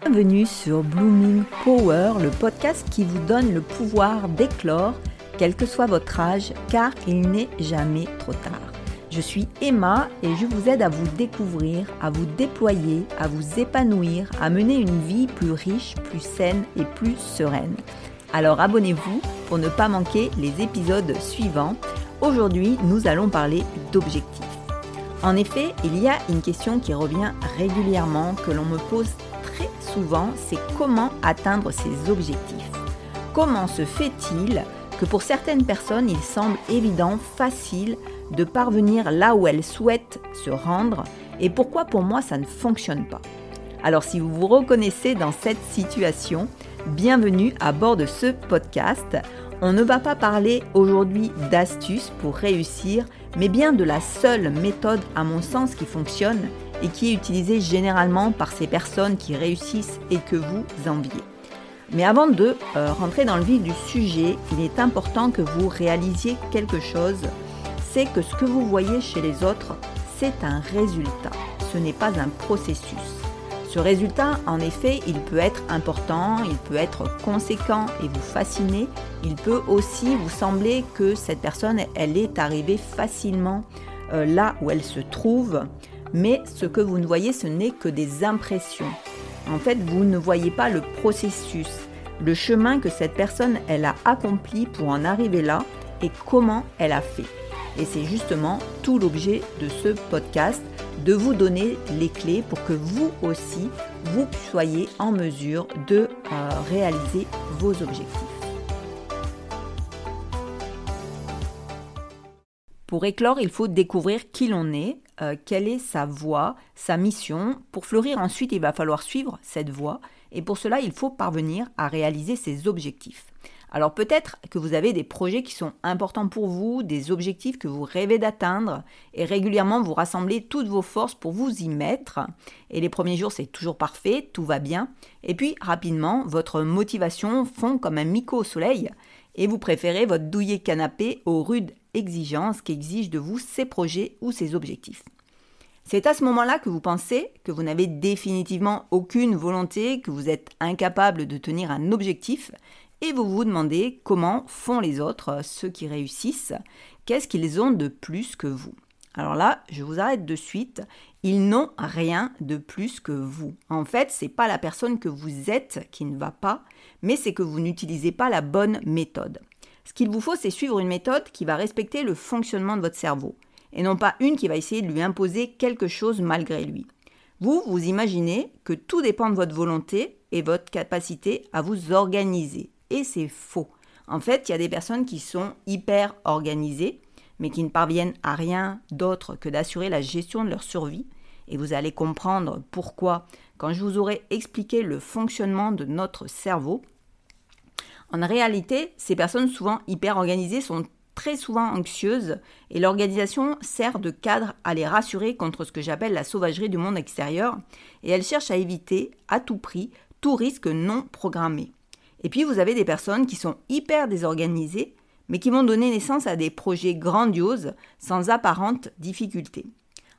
Bienvenue sur Blooming Power, le podcast qui vous donne le pouvoir d'éclore, quel que soit votre âge, car il n'est jamais trop tard. Je suis Emma et je vous aide à vous découvrir, à vous déployer, à vous épanouir, à mener une vie plus riche, plus saine et plus sereine. Alors abonnez-vous pour ne pas manquer les épisodes suivants. Aujourd'hui, nous allons parler d'objectifs. En effet, il y a une question qui revient régulièrement, que l'on me pose très souvent, c'est comment atteindre ces objectifs? Comment se fait-il que pour certaines personnes, il semble évident, facile de parvenir là où elles souhaitent se rendre et pourquoi pour moi ça ne fonctionne pas? Alors si vous vous reconnaissez dans cette situation, bienvenue à bord de ce podcast. On ne va pas parler aujourd'hui d'astuces pour réussir, mais bien de la seule méthode à mon sens qui fonctionne et qui est utilisée généralement par ces personnes qui réussissent et que vous enviez. Mais avant de euh, rentrer dans le vif du sujet, il est important que vous réalisiez quelque chose, c'est que ce que vous voyez chez les autres, c'est un résultat, ce n'est pas un processus. Ce résultat, en effet, il peut être important, il peut être conséquent et vous fasciner. Il peut aussi vous sembler que cette personne, elle est arrivée facilement euh, là où elle se trouve. Mais ce que vous ne voyez, ce n'est que des impressions. En fait, vous ne voyez pas le processus, le chemin que cette personne elle a accompli pour en arriver là et comment elle a fait. Et c'est justement tout l'objet de ce podcast, de vous donner les clés pour que vous aussi, vous soyez en mesure de euh, réaliser vos objectifs. Pour éclore, il faut découvrir qui l'on est, euh, quelle est sa voie, sa mission. Pour fleurir ensuite, il va falloir suivre cette voie et pour cela, il faut parvenir à réaliser ses objectifs. Alors peut-être que vous avez des projets qui sont importants pour vous, des objectifs que vous rêvez d'atteindre et régulièrement vous rassemblez toutes vos forces pour vous y mettre. Et les premiers jours, c'est toujours parfait, tout va bien. Et puis rapidement, votre motivation fond comme un mico au soleil et vous préférez votre douillet canapé aux rudes exigences qu'exigent de vous ces projets ou ces objectifs. C'est à ce moment-là que vous pensez que vous n'avez définitivement aucune volonté, que vous êtes incapable de tenir un objectif, et vous vous demandez comment font les autres, ceux qui réussissent, qu'est-ce qu'ils ont de plus que vous? Alors là, je vous arrête de suite, ils n'ont rien de plus que vous. En fait, c'est pas la personne que vous êtes qui ne va pas, mais c'est que vous n'utilisez pas la bonne méthode. Ce qu'il vous faut, c'est suivre une méthode qui va respecter le fonctionnement de votre cerveau, et non pas une qui va essayer de lui imposer quelque chose malgré lui. Vous, vous imaginez que tout dépend de votre volonté et votre capacité à vous organiser. Et c'est faux. En fait, il y a des personnes qui sont hyper organisées, mais qui ne parviennent à rien d'autre que d'assurer la gestion de leur survie. Et vous allez comprendre pourquoi quand je vous aurai expliqué le fonctionnement de notre cerveau en réalité, ces personnes souvent hyper organisées sont très souvent anxieuses et l'organisation sert de cadre à les rassurer contre ce que j'appelle la sauvagerie du monde extérieur et elles cherchent à éviter à tout prix tout risque non programmé. Et puis vous avez des personnes qui sont hyper désorganisées mais qui vont donner naissance à des projets grandioses sans apparente difficulté.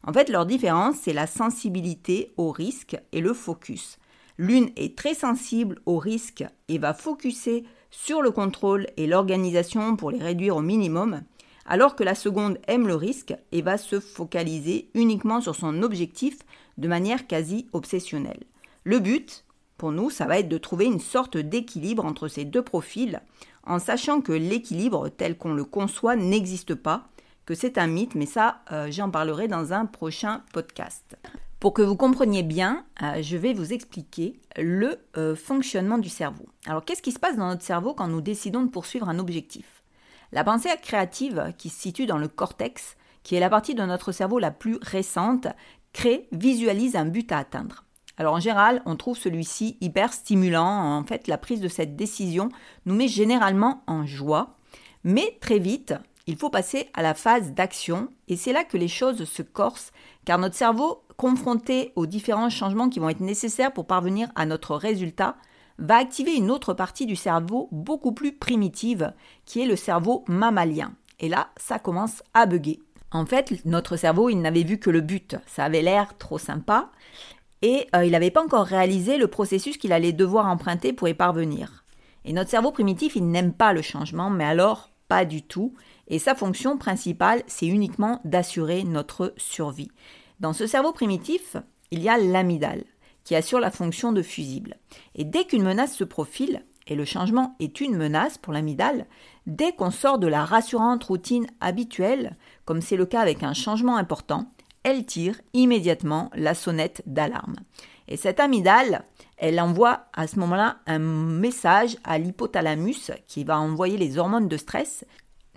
En fait, leur différence, c'est la sensibilité au risque et le focus. L'une est très sensible au risque et va focuser sur le contrôle et l'organisation pour les réduire au minimum, alors que la seconde aime le risque et va se focaliser uniquement sur son objectif de manière quasi obsessionnelle. Le but, pour nous, ça va être de trouver une sorte d'équilibre entre ces deux profils, en sachant que l'équilibre tel qu'on le conçoit n'existe pas, que c'est un mythe, mais ça, euh, j'en parlerai dans un prochain podcast. Pour que vous compreniez bien, euh, je vais vous expliquer le euh, fonctionnement du cerveau. Alors qu'est-ce qui se passe dans notre cerveau quand nous décidons de poursuivre un objectif? La pensée créative, qui se situe dans le cortex, qui est la partie de notre cerveau la plus récente, crée, visualise un but à atteindre. Alors en général, on trouve celui-ci hyper stimulant. En fait, la prise de cette décision nous met généralement en joie. Mais très vite, il faut passer à la phase d'action et c'est là que les choses se corsent car notre cerveau confronté aux différents changements qui vont être nécessaires pour parvenir à notre résultat, va activer une autre partie du cerveau beaucoup plus primitive, qui est le cerveau mammalien. et là, ça commence à bugger. En fait, notre cerveau, il n'avait vu que le but. Ça avait l'air trop sympa. Et euh, il n'avait pas encore réalisé le processus qu'il allait devoir emprunter pour y parvenir. Et notre cerveau primitif, il n'aime pas le changement, mais alors pas du tout. Et sa fonction principale, c'est uniquement d'assurer notre survie. Dans ce cerveau primitif, il y a l'amygdale, qui assure la fonction de fusible. Et dès qu'une menace se profile, et le changement est une menace pour l'amygdale, dès qu'on sort de la rassurante routine habituelle, comme c'est le cas avec un changement important, elle tire immédiatement la sonnette d'alarme. Et cette amygdale, elle envoie à ce moment-là un message à l'hypothalamus qui va envoyer les hormones de stress.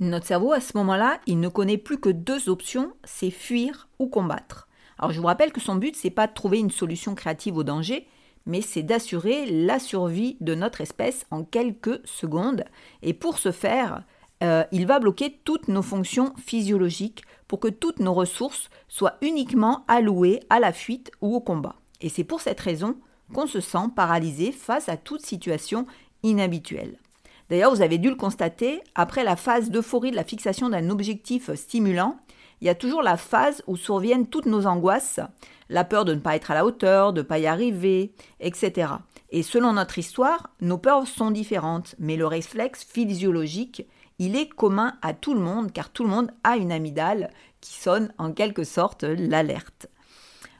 Notre cerveau, à ce moment-là, il ne connaît plus que deux options, c'est fuir ou combattre. Alors je vous rappelle que son but, c'est pas de trouver une solution créative au danger, mais c'est d'assurer la survie de notre espèce en quelques secondes. Et pour ce faire, euh, il va bloquer toutes nos fonctions physiologiques que toutes nos ressources soient uniquement allouées à la fuite ou au combat. Et c'est pour cette raison qu'on se sent paralysé face à toute situation inhabituelle. D'ailleurs, vous avez dû le constater, après la phase d'euphorie de la fixation d'un objectif stimulant, il y a toujours la phase où surviennent toutes nos angoisses, la peur de ne pas être à la hauteur, de ne pas y arriver, etc. Et selon notre histoire, nos peurs sont différentes, mais le réflexe physiologique, il est commun à tout le monde, car tout le monde a une amygdale qui sonne en quelque sorte l'alerte.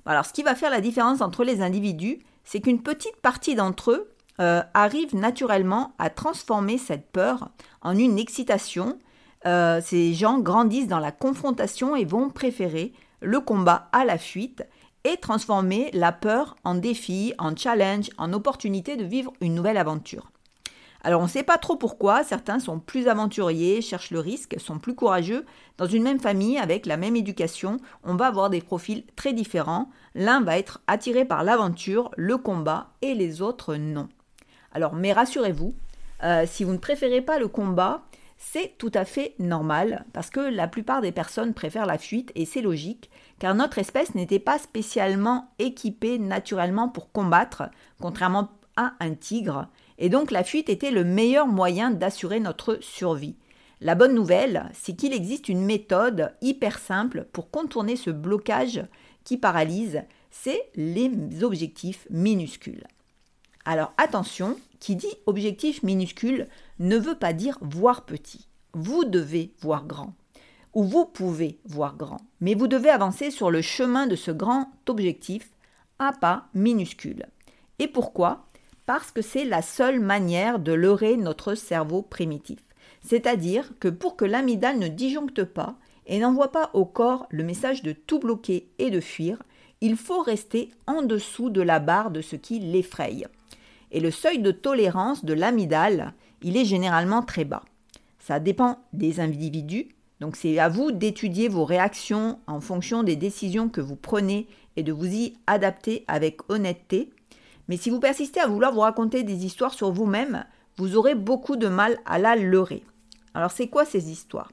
Alors ce qui va faire la différence entre les individus, c'est qu'une petite partie d'entre eux euh, arrive naturellement à transformer cette peur en une excitation. Euh, ces gens grandissent dans la confrontation et vont préférer le combat à la fuite et transformer la peur en défi, en challenge, en opportunité de vivre une nouvelle aventure. Alors on ne sait pas trop pourquoi, certains sont plus aventuriers, cherchent le risque, sont plus courageux. Dans une même famille, avec la même éducation, on va avoir des profils très différents. L'un va être attiré par l'aventure, le combat, et les autres non. Alors mais rassurez-vous, euh, si vous ne préférez pas le combat, c'est tout à fait normal, parce que la plupart des personnes préfèrent la fuite, et c'est logique, car notre espèce n'était pas spécialement équipée naturellement pour combattre, contrairement à un tigre, et donc la fuite était le meilleur moyen d'assurer notre survie. La bonne nouvelle, c'est qu'il existe une méthode hyper simple pour contourner ce blocage qui paralyse, c'est les objectifs minuscules. Alors attention, qui dit objectif minuscule ne veut pas dire voir petit. Vous devez voir grand. Ou vous pouvez voir grand. Mais vous devez avancer sur le chemin de ce grand objectif à pas minuscule. Et pourquoi? Parce que c'est la seule manière de leurrer notre cerveau primitif. C'est-à-dire que pour que l'amygdale ne disjoncte pas et n'envoie pas au corps le message de tout bloquer et de fuir, il faut rester en dessous de la barre de ce qui l'effraie. Et le seuil de tolérance de l'amygdale, il est généralement très bas. Ça dépend des individus, donc c'est à vous d'étudier vos réactions en fonction des décisions que vous prenez et de vous y adapter avec honnêteté mais si vous persistez à vouloir vous raconter des histoires sur vous-même, vous aurez beaucoup de mal à la leurrer. Alors c'est quoi ces histoires?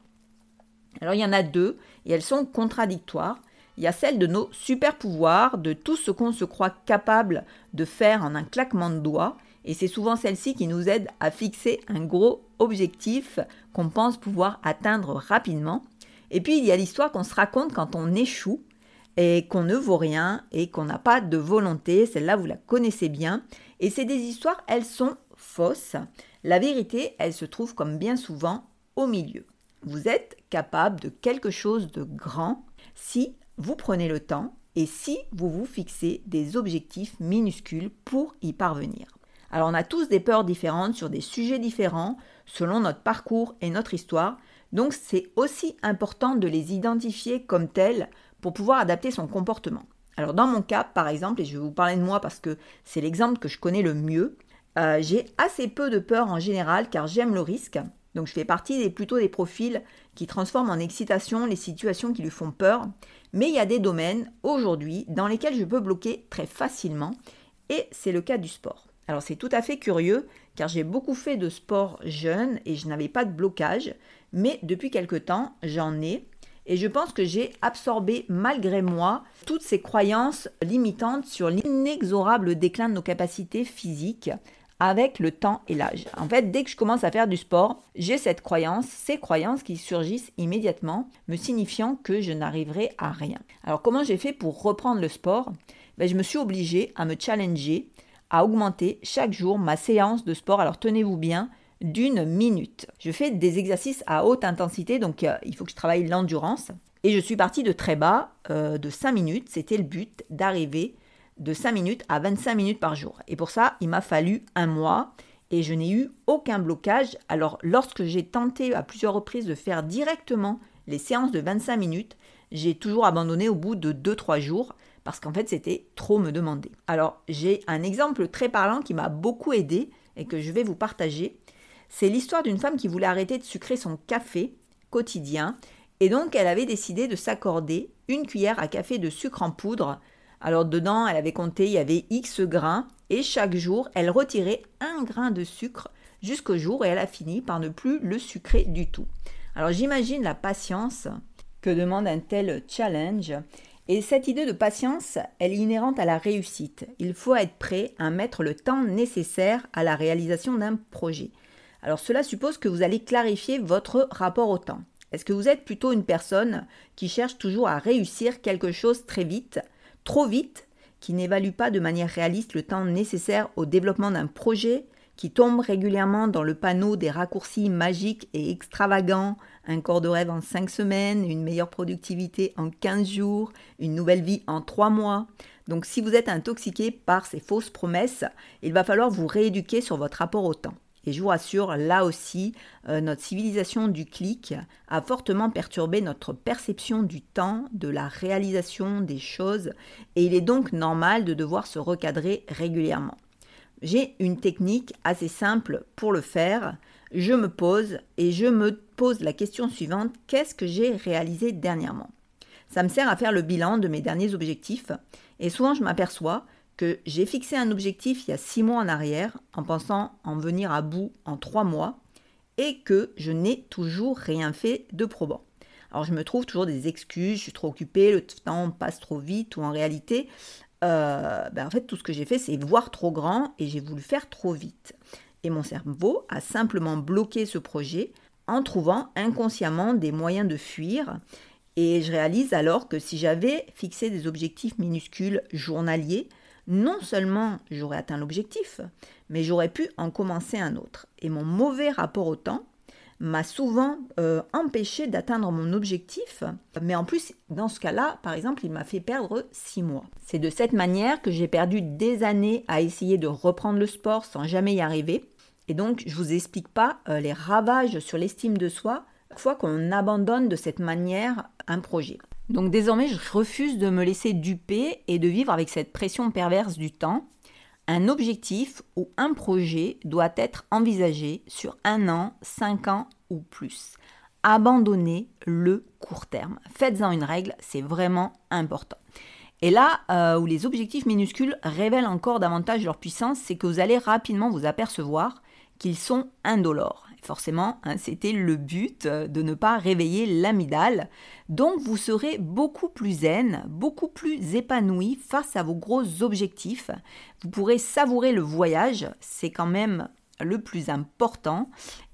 Alors il y en a deux et elles sont contradictoires. Il y a celle de nos super pouvoirs, de tout ce qu'on se croit capable de faire en un claquement de doigts. Et c'est souvent celle-ci qui nous aide à fixer un gros objectif qu'on pense pouvoir atteindre rapidement. Et puis il y a l'histoire qu'on se raconte quand on échoue et qu'on ne vaut rien et qu'on n'a pas de volonté. Celle-là, vous la connaissez bien. Et c'est des histoires, elles sont fausses. La vérité, elle se trouve comme bien souvent au milieu. Vous êtes capable de quelque chose de grand si vous prenez le temps et si vous vous fixez des objectifs minuscules pour y parvenir. Alors on a tous des peurs différentes sur des sujets différents selon notre parcours et notre histoire, donc c'est aussi important de les identifier comme tels pour pouvoir adapter son comportement. Alors dans mon cas, par exemple, et je vais vous parler de moi parce que c'est l'exemple que je connais le mieux, euh, j'ai assez peu de peur en général car j'aime le risque. Donc je fais partie des, plutôt des profils qui transforment en excitation les situations qui lui font peur. Mais il y a des domaines aujourd'hui dans lesquels je peux bloquer très facilement et c'est le cas du sport. Alors c'est tout à fait curieux car j'ai beaucoup fait de sport jeune et je n'avais pas de blocage, mais depuis quelque temps j'en ai et je pense que j'ai absorbé malgré moi toutes ces croyances limitantes sur l'inexorable déclin de nos capacités physiques avec le temps et l'âge. En fait, dès que je commence à faire du sport, j'ai cette croyance, ces croyances qui surgissent immédiatement, me signifiant que je n'arriverai à rien. Alors comment j'ai fait pour reprendre le sport? Ben, Je me suis obligée à me challenger, à augmenter chaque jour ma séance de sport. Alors tenez-vous bien, d'une minute. Je fais des exercices à haute intensité, donc euh, il faut que je travaille l'endurance. Et je suis partie de très bas, euh, de 5 minutes. C'était le but d'arriver de 5 minutes à 25 minutes par jour. Et pour ça, il m'a fallu un mois et je n'ai eu aucun blocage. Alors lorsque j'ai tenté à plusieurs reprises de faire directement les séances de 25 minutes, j'ai toujours abandonné au bout de 2-3 jours parce qu'en fait c'était trop me demander. Alors j'ai un exemple très parlant qui m'a beaucoup aidé et que je vais vous partager. C'est l'histoire d'une femme qui voulait arrêter de sucrer son café quotidien et donc elle avait décidé de s'accorder une cuillère à café de sucre en poudre alors dedans, elle avait compté, il y avait X grains, et chaque jour, elle retirait un grain de sucre jusqu'au jour où elle a fini par ne plus le sucrer du tout. Alors j'imagine la patience que demande un tel challenge. Et cette idée de patience, elle est inhérente à la réussite. Il faut être prêt à mettre le temps nécessaire à la réalisation d'un projet. Alors cela suppose que vous allez clarifier votre rapport au temps. Est-ce que vous êtes plutôt une personne qui cherche toujours à réussir quelque chose très vite trop vite, qui n'évalue pas de manière réaliste le temps nécessaire au développement d'un projet, qui tombe régulièrement dans le panneau des raccourcis magiques et extravagants, un corps de rêve en 5 semaines, une meilleure productivité en 15 jours, une nouvelle vie en 3 mois? Donc si vous êtes intoxiqué par ces fausses promesses, il va falloir vous rééduquer sur votre rapport au temps. Et je vous rassure, là aussi, euh, notre civilisation du clic a fortement perturbé notre perception du temps, de la réalisation des choses, et il est donc normal de devoir se recadrer régulièrement. J'ai une technique assez simple pour le faire. Je me pose et je me pose la question suivante, qu'est-ce que j'ai réalisé dernièrement? Ça me sert à faire le bilan de mes derniers objectifs, et souvent je m'aperçois que j'ai fixé un objectif il y a six mois en arrière en pensant en venir à bout en trois mois et que je n'ai toujours rien fait de probant. Alors je me trouve toujours des excuses, je suis trop occupée, le temps passe trop vite ou en réalité, euh, ben en fait tout ce que j'ai fait c'est voir trop grand et j'ai voulu faire trop vite. Et mon cerveau a simplement bloqué ce projet en trouvant inconsciemment des moyens de fuir. Et je réalise alors que si j'avais fixé des objectifs minuscules journaliers, non seulement j'aurais atteint l'objectif, mais j'aurais pu en commencer un autre. Et mon mauvais rapport au temps m'a souvent euh, empêché d'atteindre mon objectif, mais en plus, dans ce cas-là, par exemple, il m'a fait perdre six mois. C'est de cette manière que j'ai perdu des années à essayer de reprendre le sport sans jamais y arriver. Et donc, je vous explique pas euh, les ravages sur l'estime de soi fois qu'on abandonne de cette manière un projet. Donc désormais, je refuse de me laisser duper et de vivre avec cette pression perverse du temps. Un objectif ou un projet doit être envisagé sur un an, cinq ans ou plus. Abandonnez le court terme. Faites-en une règle, c'est vraiment important. Et là euh, où les objectifs minuscules révèlent encore davantage leur puissance, c'est que vous allez rapidement vous apercevoir qu'ils sont indolores. Forcément, hein, c'était le but euh, de ne pas réveiller l'amidale. Donc vous serez beaucoup plus zen, beaucoup plus épanoui face à vos gros objectifs. Vous pourrez savourer le voyage, c'est quand même le plus important.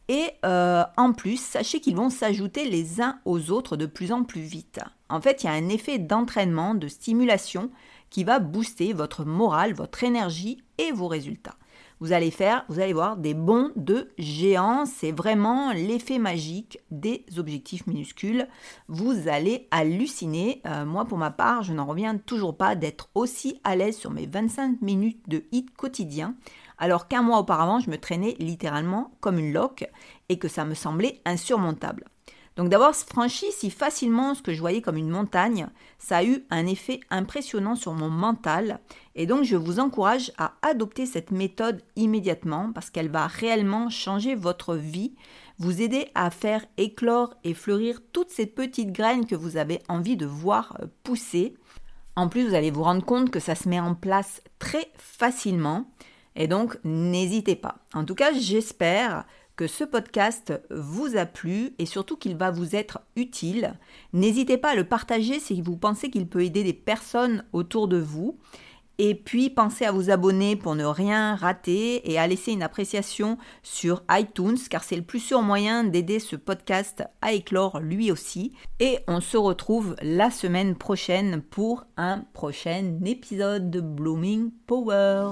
Et euh, en plus, sachez qu'ils vont s'ajouter les uns aux autres de plus en plus vite. En fait, il y a un effet d'entraînement, de stimulation qui va booster votre morale, votre énergie et vos résultats vous allez faire, vous allez voir des bons de géants. C'est vraiment l'effet magique des objectifs minuscules. Vous allez halluciner. Euh, moi, pour ma part, je n'en reviens toujours pas d'être aussi à l'aise sur mes 25 minutes de hit quotidien, alors qu'un mois auparavant, je me traînais littéralement comme une loque et que ça me semblait insurmontable. Donc d'avoir franchi si facilement ce que je voyais comme une montagne, ça a eu un effet impressionnant sur mon mental et donc je vous encourage à adopter cette méthode immédiatement parce qu'elle va réellement changer votre vie, vous aider à faire éclore et fleurir toutes ces petites graines que vous avez envie de voir euh, pousser. En plus, vous allez vous rendre compte que ça se met en place très facilement et donc n'hésitez pas. En tout cas, j'espère que ce podcast vous a plu et surtout qu'il va vous être utile. N'hésitez pas à le partager si vous pensez qu'il peut aider des personnes autour de vous. Et puis pensez à vous abonner pour ne rien rater et à laisser une appréciation sur iTunes car c'est le plus sûr moyen d'aider ce podcast à éclore lui aussi. Et on se retrouve la semaine prochaine pour un prochain épisode de Blooming Power.